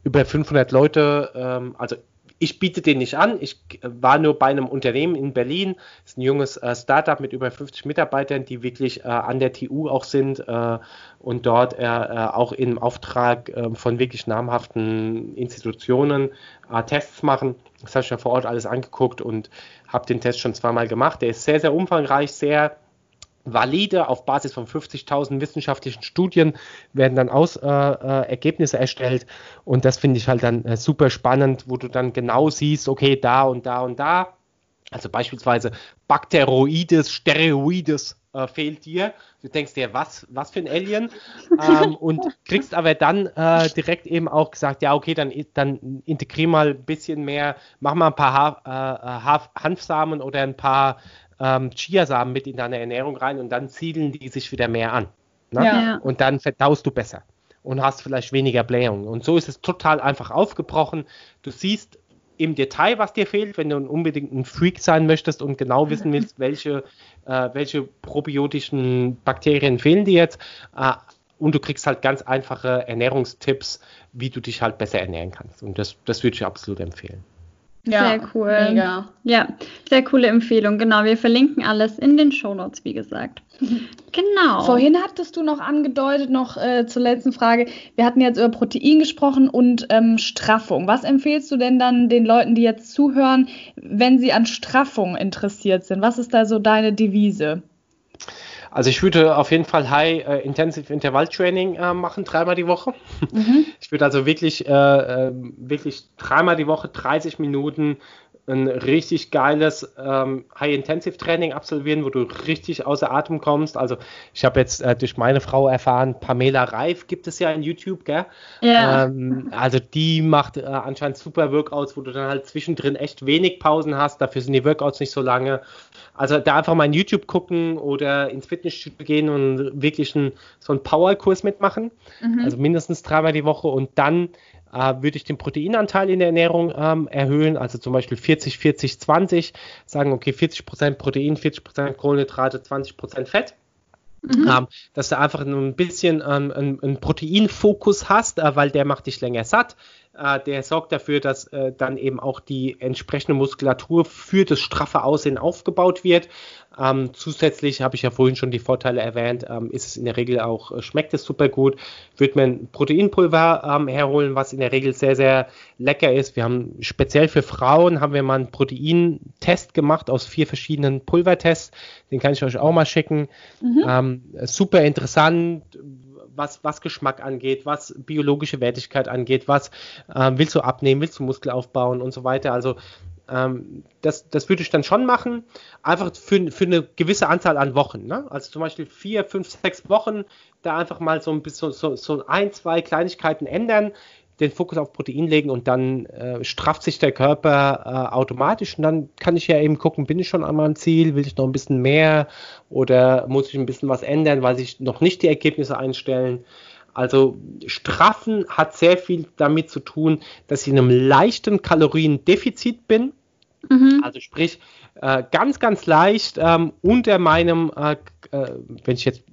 über 500 Leute, ähm, also ich biete den nicht an. Ich war nur bei einem Unternehmen in Berlin. Das ist ein junges äh, Startup mit über 50 Mitarbeitern, die wirklich äh, an der TU auch sind äh, und dort äh, äh, auch im Auftrag äh, von wirklich namhaften Institutionen Tests machen. Das habe ich ja vor Ort alles angeguckt und habe den Test schon zweimal gemacht. Der ist sehr, sehr umfangreich, sehr valide auf Basis von 50.000 wissenschaftlichen Studien werden dann aus äh, äh, Ergebnisse erstellt und das finde ich halt dann äh, super spannend, wo du dann genau siehst, okay, da und da und da, also beispielsweise Bakteroides, Steroides äh, fehlt dir. Du denkst dir, was, was für ein Alien? ähm, und kriegst aber dann äh, direkt eben auch gesagt, ja, okay, dann, dann integrier mal ein bisschen mehr, mach mal ein paar ha äh, Hanfsamen oder ein paar ähm, Chiasamen mit in deine Ernährung rein und dann siedeln die sich wieder mehr an. Ne? Ja. Und dann verdaust du besser und hast vielleicht weniger Blähungen. Und so ist es total einfach aufgebrochen. Du siehst im Detail, was dir fehlt, wenn du unbedingt ein Freak sein möchtest und genau wissen willst, welche, äh, welche probiotischen Bakterien fehlen dir jetzt. Äh, und du kriegst halt ganz einfache Ernährungstipps, wie du dich halt besser ernähren kannst. Und das, das würde ich absolut empfehlen. Ja, sehr cool. Mega. Ja, sehr coole Empfehlung. Genau, wir verlinken alles in den Shownotes, wie gesagt. Genau. Vorhin hattest du noch angedeutet, noch äh, zur letzten Frage. Wir hatten jetzt über Protein gesprochen und ähm, Straffung. Was empfehlst du denn dann den Leuten, die jetzt zuhören, wenn sie an Straffung interessiert sind? Was ist da so deine Devise? Also ich würde auf jeden Fall High äh, Intensive Intervall Training äh, machen, dreimal die Woche. Mhm. Ich würde also wirklich, äh, ähm, wirklich dreimal die Woche 30 Minuten ein richtig geiles ähm, High-Intensive-Training absolvieren, wo du richtig außer Atem kommst. Also ich habe jetzt äh, durch meine Frau erfahren, Pamela Reif gibt es ja in YouTube, gell? Ja. Ähm, also die macht äh, anscheinend super Workouts, wo du dann halt zwischendrin echt wenig Pausen hast. Dafür sind die Workouts nicht so lange. Also da einfach mal in YouTube gucken oder ins Fitnessstudio gehen und wirklich einen, so einen Powerkurs mitmachen. Mhm. Also mindestens dreimal die Woche und dann äh, würde ich den Proteinanteil in der Ernährung ähm, erhöhen, also zum Beispiel 40, 40, 20, sagen, okay, 40% Protein, 40% Kohlenhydrate, 20% Fett. Mhm. Ähm, dass du einfach ein bisschen ähm, einen, einen Proteinfokus hast, äh, weil der macht dich länger satt. Äh, der sorgt dafür, dass äh, dann eben auch die entsprechende Muskulatur für das straffe Aussehen aufgebaut wird. Ähm, zusätzlich habe ich ja vorhin schon die Vorteile erwähnt, ähm, ist es in der Regel auch, äh, schmeckt es super gut. Wird man Proteinpulver ähm, herholen, was in der Regel sehr, sehr lecker ist. Wir haben speziell für Frauen haben wir mal einen Proteintest gemacht aus vier verschiedenen Pulvertests. Den kann ich euch auch mal schicken. Mhm. Ähm, super interessant was, was Geschmack angeht, was biologische Wertigkeit angeht, was äh, willst du abnehmen, willst du Muskel aufbauen und so weiter. Also ähm, das, das würde ich dann schon machen, einfach für, für eine gewisse Anzahl an Wochen. Ne? Also zum Beispiel vier, fünf, sechs Wochen, da einfach mal so ein bisschen so, so ein, zwei Kleinigkeiten ändern, den Fokus auf Protein legen und dann äh, strafft sich der Körper äh, automatisch und dann kann ich ja eben gucken, bin ich schon an meinem Ziel, will ich noch ein bisschen mehr oder muss ich ein bisschen was ändern, weil sich noch nicht die Ergebnisse einstellen. Also Straffen hat sehr viel damit zu tun, dass ich in einem leichten Kaloriendefizit bin Mhm. Also sprich, äh, ganz, ganz leicht ähm, unter meinem, äh, äh, wenn ich jetzt,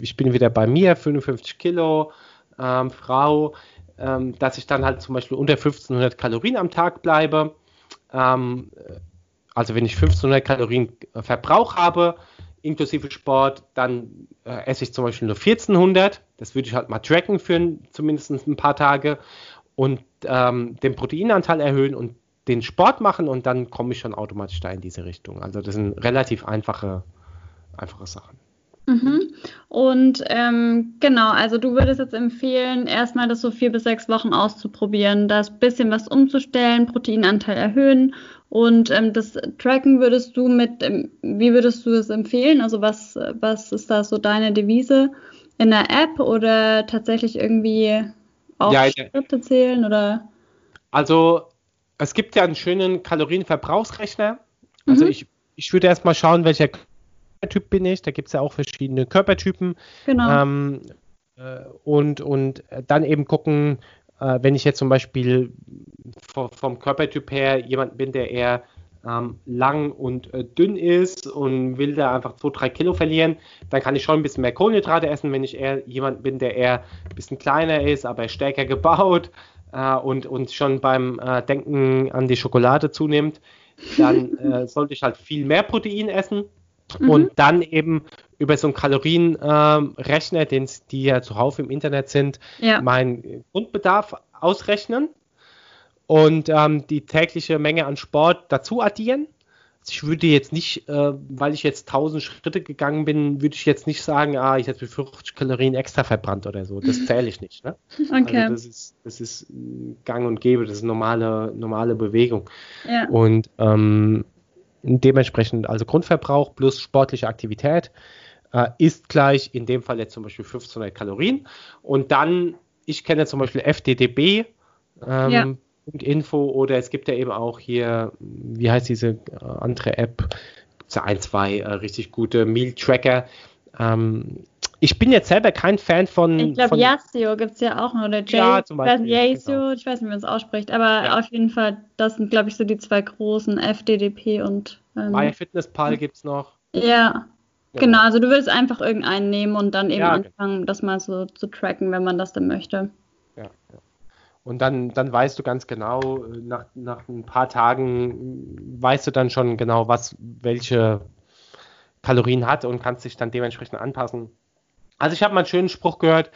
ich bin wieder bei mir, 55 Kilo, ähm, Frau, ähm, dass ich dann halt zum Beispiel unter 1500 Kalorien am Tag bleibe. Ähm, also wenn ich 1500 Kalorien äh, Verbrauch habe, inklusive Sport, dann äh, esse ich zum Beispiel nur 1400. Das würde ich halt mal tracken für zumindest ein paar Tage und ähm, den Proteinanteil erhöhen und den Sport machen und dann komme ich schon automatisch da in diese Richtung. Also das sind relativ einfache, einfache Sachen. Mhm. Und ähm, genau, also du würdest jetzt empfehlen, erstmal das so vier bis sechs Wochen auszuprobieren, das bisschen was umzustellen, Proteinanteil erhöhen und ähm, das Tracken würdest du mit, ähm, wie würdest du das empfehlen? Also was, was ist da so deine Devise in der App oder tatsächlich irgendwie auch ja, Schritte zählen oder? Also es gibt ja einen schönen Kalorienverbrauchsrechner. Also mhm. ich, ich würde erstmal schauen, welcher Körpertyp bin ich. Da gibt es ja auch verschiedene Körpertypen. Genau. Ähm, äh, und, und dann eben gucken, äh, wenn ich jetzt zum Beispiel vom, vom Körpertyp her jemand bin, der eher ähm, lang und äh, dünn ist und will da einfach 2, 3 Kilo verlieren, dann kann ich schon ein bisschen mehr Kohlenhydrate essen. Wenn ich eher jemand bin, der eher ein bisschen kleiner ist, aber stärker gebaut, äh, und, und schon beim äh, Denken an die Schokolade zunimmt, dann äh, sollte ich halt viel mehr Protein essen mhm. und dann eben über so einen Kalorienrechner, ähm, den die ja zuhauf im Internet sind, ja. meinen Grundbedarf ausrechnen und ähm, die tägliche Menge an Sport dazu addieren ich würde jetzt nicht, äh, weil ich jetzt 1000 Schritte gegangen bin, würde ich jetzt nicht sagen, ah, ich habe 50 Kalorien extra verbrannt oder so. Das zähle ich nicht. Ne? Okay. Also das ist, das ist gang und gäbe, das ist normale, normale Bewegung. Ja. Und ähm, dementsprechend, also Grundverbrauch plus sportliche Aktivität äh, ist gleich in dem Fall jetzt zum Beispiel 1500 Kalorien. Und dann, ich kenne zum Beispiel FDDB. Ähm, ja. Info oder es gibt ja eben auch hier, wie heißt diese äh, andere App? Gibt ein, zwei äh, richtig gute Meal-Tracker. Ähm, ich bin jetzt selber kein Fan von. Ich glaube, Yasio gibt es ja auch noch, oder Jay, ja, zum Beispiel. Yasio, genau. ich weiß nicht, wie man es ausspricht, aber ja. auf jeden Fall, das sind, glaube ich, so die zwei großen, FDDP und. Ähm, MyFitnessPal gibt es noch. Ja. Genau, also du willst einfach irgendeinen nehmen und dann eben ja, anfangen, genau. das mal so zu tracken, wenn man das denn möchte. Ja, ja. Und dann, dann weißt du ganz genau, nach, nach ein paar Tagen weißt du dann schon genau, was welche Kalorien hat und kannst dich dann dementsprechend anpassen. Also ich habe mal einen schönen Spruch gehört,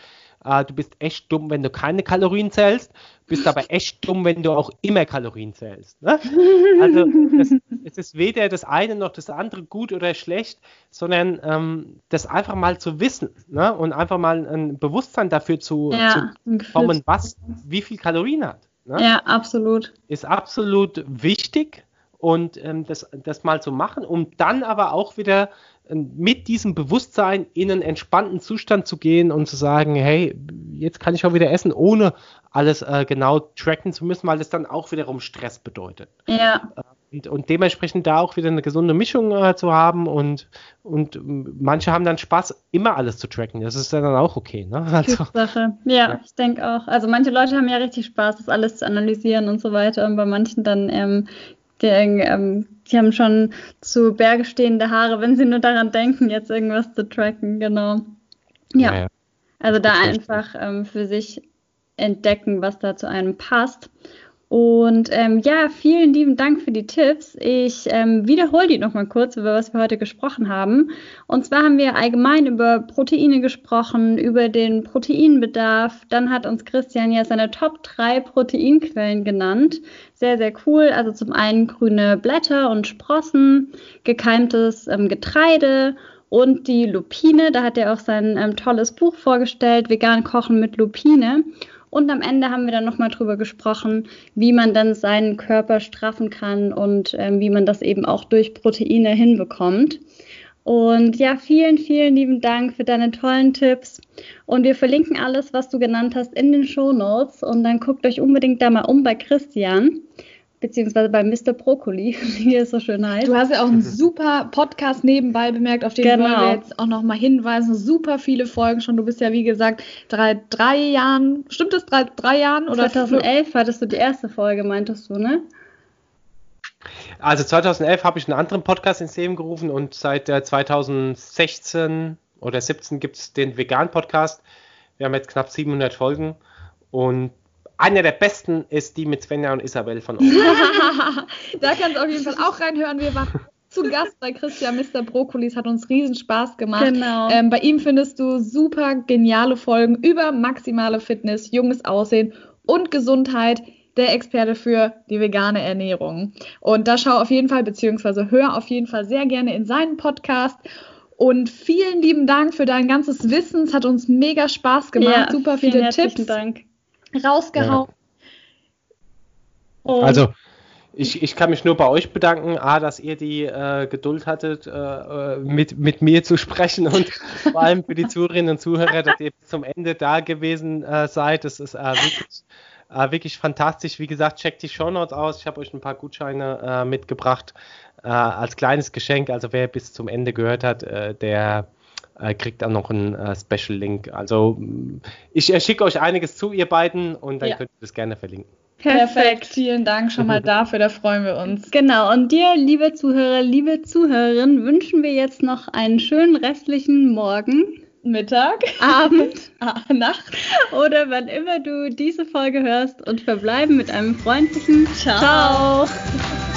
äh, du bist echt dumm, wenn du keine Kalorien zählst, bist aber echt dumm, wenn du auch immer Kalorien zählst. Ne? Also das, es ist weder das eine noch das andere gut oder schlecht, sondern ähm, das einfach mal zu wissen ne? und einfach mal ein Bewusstsein dafür zu, ja, zu bekommen, was wie viel Kalorien hat. Ne? Ja, absolut. Ist absolut wichtig und ähm, das, das mal zu machen, um dann aber auch wieder mit diesem Bewusstsein in einen entspannten Zustand zu gehen und zu sagen, hey, jetzt kann ich auch wieder essen, ohne alles äh, genau tracken zu müssen, weil es dann auch wiederum Stress bedeutet. Ja. Und, und dementsprechend da auch wieder eine gesunde Mischung äh, zu haben und, und manche haben dann Spaß, immer alles zu tracken. Das ist dann auch okay. Ne? Also, Sache. Ja, ja. ich denke auch. Also manche Leute haben ja richtig Spaß, das alles zu analysieren und so weiter und bei manchen dann ähm, die, ähm, die haben schon zu Berge stehende Haare, wenn sie nur daran denken, jetzt irgendwas zu tracken, genau. Ja. Naja. Also da einfach ähm, für sich entdecken, was da zu einem passt. Und ähm, ja, vielen lieben Dank für die Tipps. Ich ähm, wiederhole die nochmal kurz, über was wir heute gesprochen haben. Und zwar haben wir allgemein über Proteine gesprochen, über den Proteinbedarf. Dann hat uns Christian ja seine Top 3 Proteinquellen genannt. Sehr, sehr cool. Also zum einen grüne Blätter und Sprossen, gekeimtes ähm, Getreide und die Lupine. Da hat er auch sein ähm, tolles Buch vorgestellt, Vegan Kochen mit Lupine. Und am Ende haben wir dann nochmal drüber gesprochen, wie man dann seinen Körper straffen kann und ähm, wie man das eben auch durch Proteine hinbekommt. Und ja, vielen, vielen lieben Dank für deine tollen Tipps. Und wir verlinken alles, was du genannt hast, in den Show Notes. Und dann guckt euch unbedingt da mal um bei Christian beziehungsweise bei Mr. Brokkoli, wie es so schön heißt. Du hast ja auch einen super Podcast nebenbei bemerkt, auf den genau. wollen wir jetzt auch nochmal hinweisen. Super viele Folgen schon. Du bist ja, wie gesagt, drei, drei Jahren, stimmt das, drei, drei Jahren? Oder 2011 hattest du die erste Folge, meintest du, ne? Also 2011 habe ich einen anderen Podcast ins Leben gerufen und seit äh, 2016 oder 17 gibt es den Vegan-Podcast. Wir haben jetzt knapp 700 Folgen und einer der besten ist die mit Svenja und Isabel von uns. da kannst du auf jeden Fall auch reinhören. Wir waren zu Gast bei Christian Mr. Brokkolis, hat uns riesen Spaß gemacht. Genau. Ähm, bei ihm findest du super geniale Folgen über maximale Fitness, junges Aussehen und Gesundheit. Der Experte für die vegane Ernährung. Und da schau auf jeden Fall, beziehungsweise hör auf jeden Fall sehr gerne in seinen Podcast. Und vielen lieben Dank für dein ganzes Wissen. Es hat uns mega Spaß gemacht. Ja, Super viele Tipps. Dank rausgehauen. Ja. Also, ich, ich kann mich nur bei euch bedanken, A, dass ihr die äh, Geduld hattet, äh, äh mit, mit mir zu sprechen und vor allem für die Zuhörerinnen und Zuhörer, dass ihr bis zum Ende da gewesen äh, seid. Das ist äh, wirklich, äh, wirklich fantastisch. Wie gesagt, checkt die Shownotes aus. Ich habe euch ein paar Gutscheine mitgebracht als kleines Geschenk. Also wer bis zum Ende gehört hat, der äh, kriegt dann noch einen äh, Special Link. Also ich äh, schicke euch einiges zu, ihr beiden, und dann ja. könnt ihr das gerne verlinken. Perfekt, vielen Dank schon mal dafür, da freuen wir uns. Genau, und dir, liebe Zuhörer, liebe Zuhörerin, wünschen wir jetzt noch einen schönen restlichen Morgen. Mittag, Abend, Nacht oder wann immer du diese Folge hörst und verbleiben mit einem freundlichen Ciao. Ciao.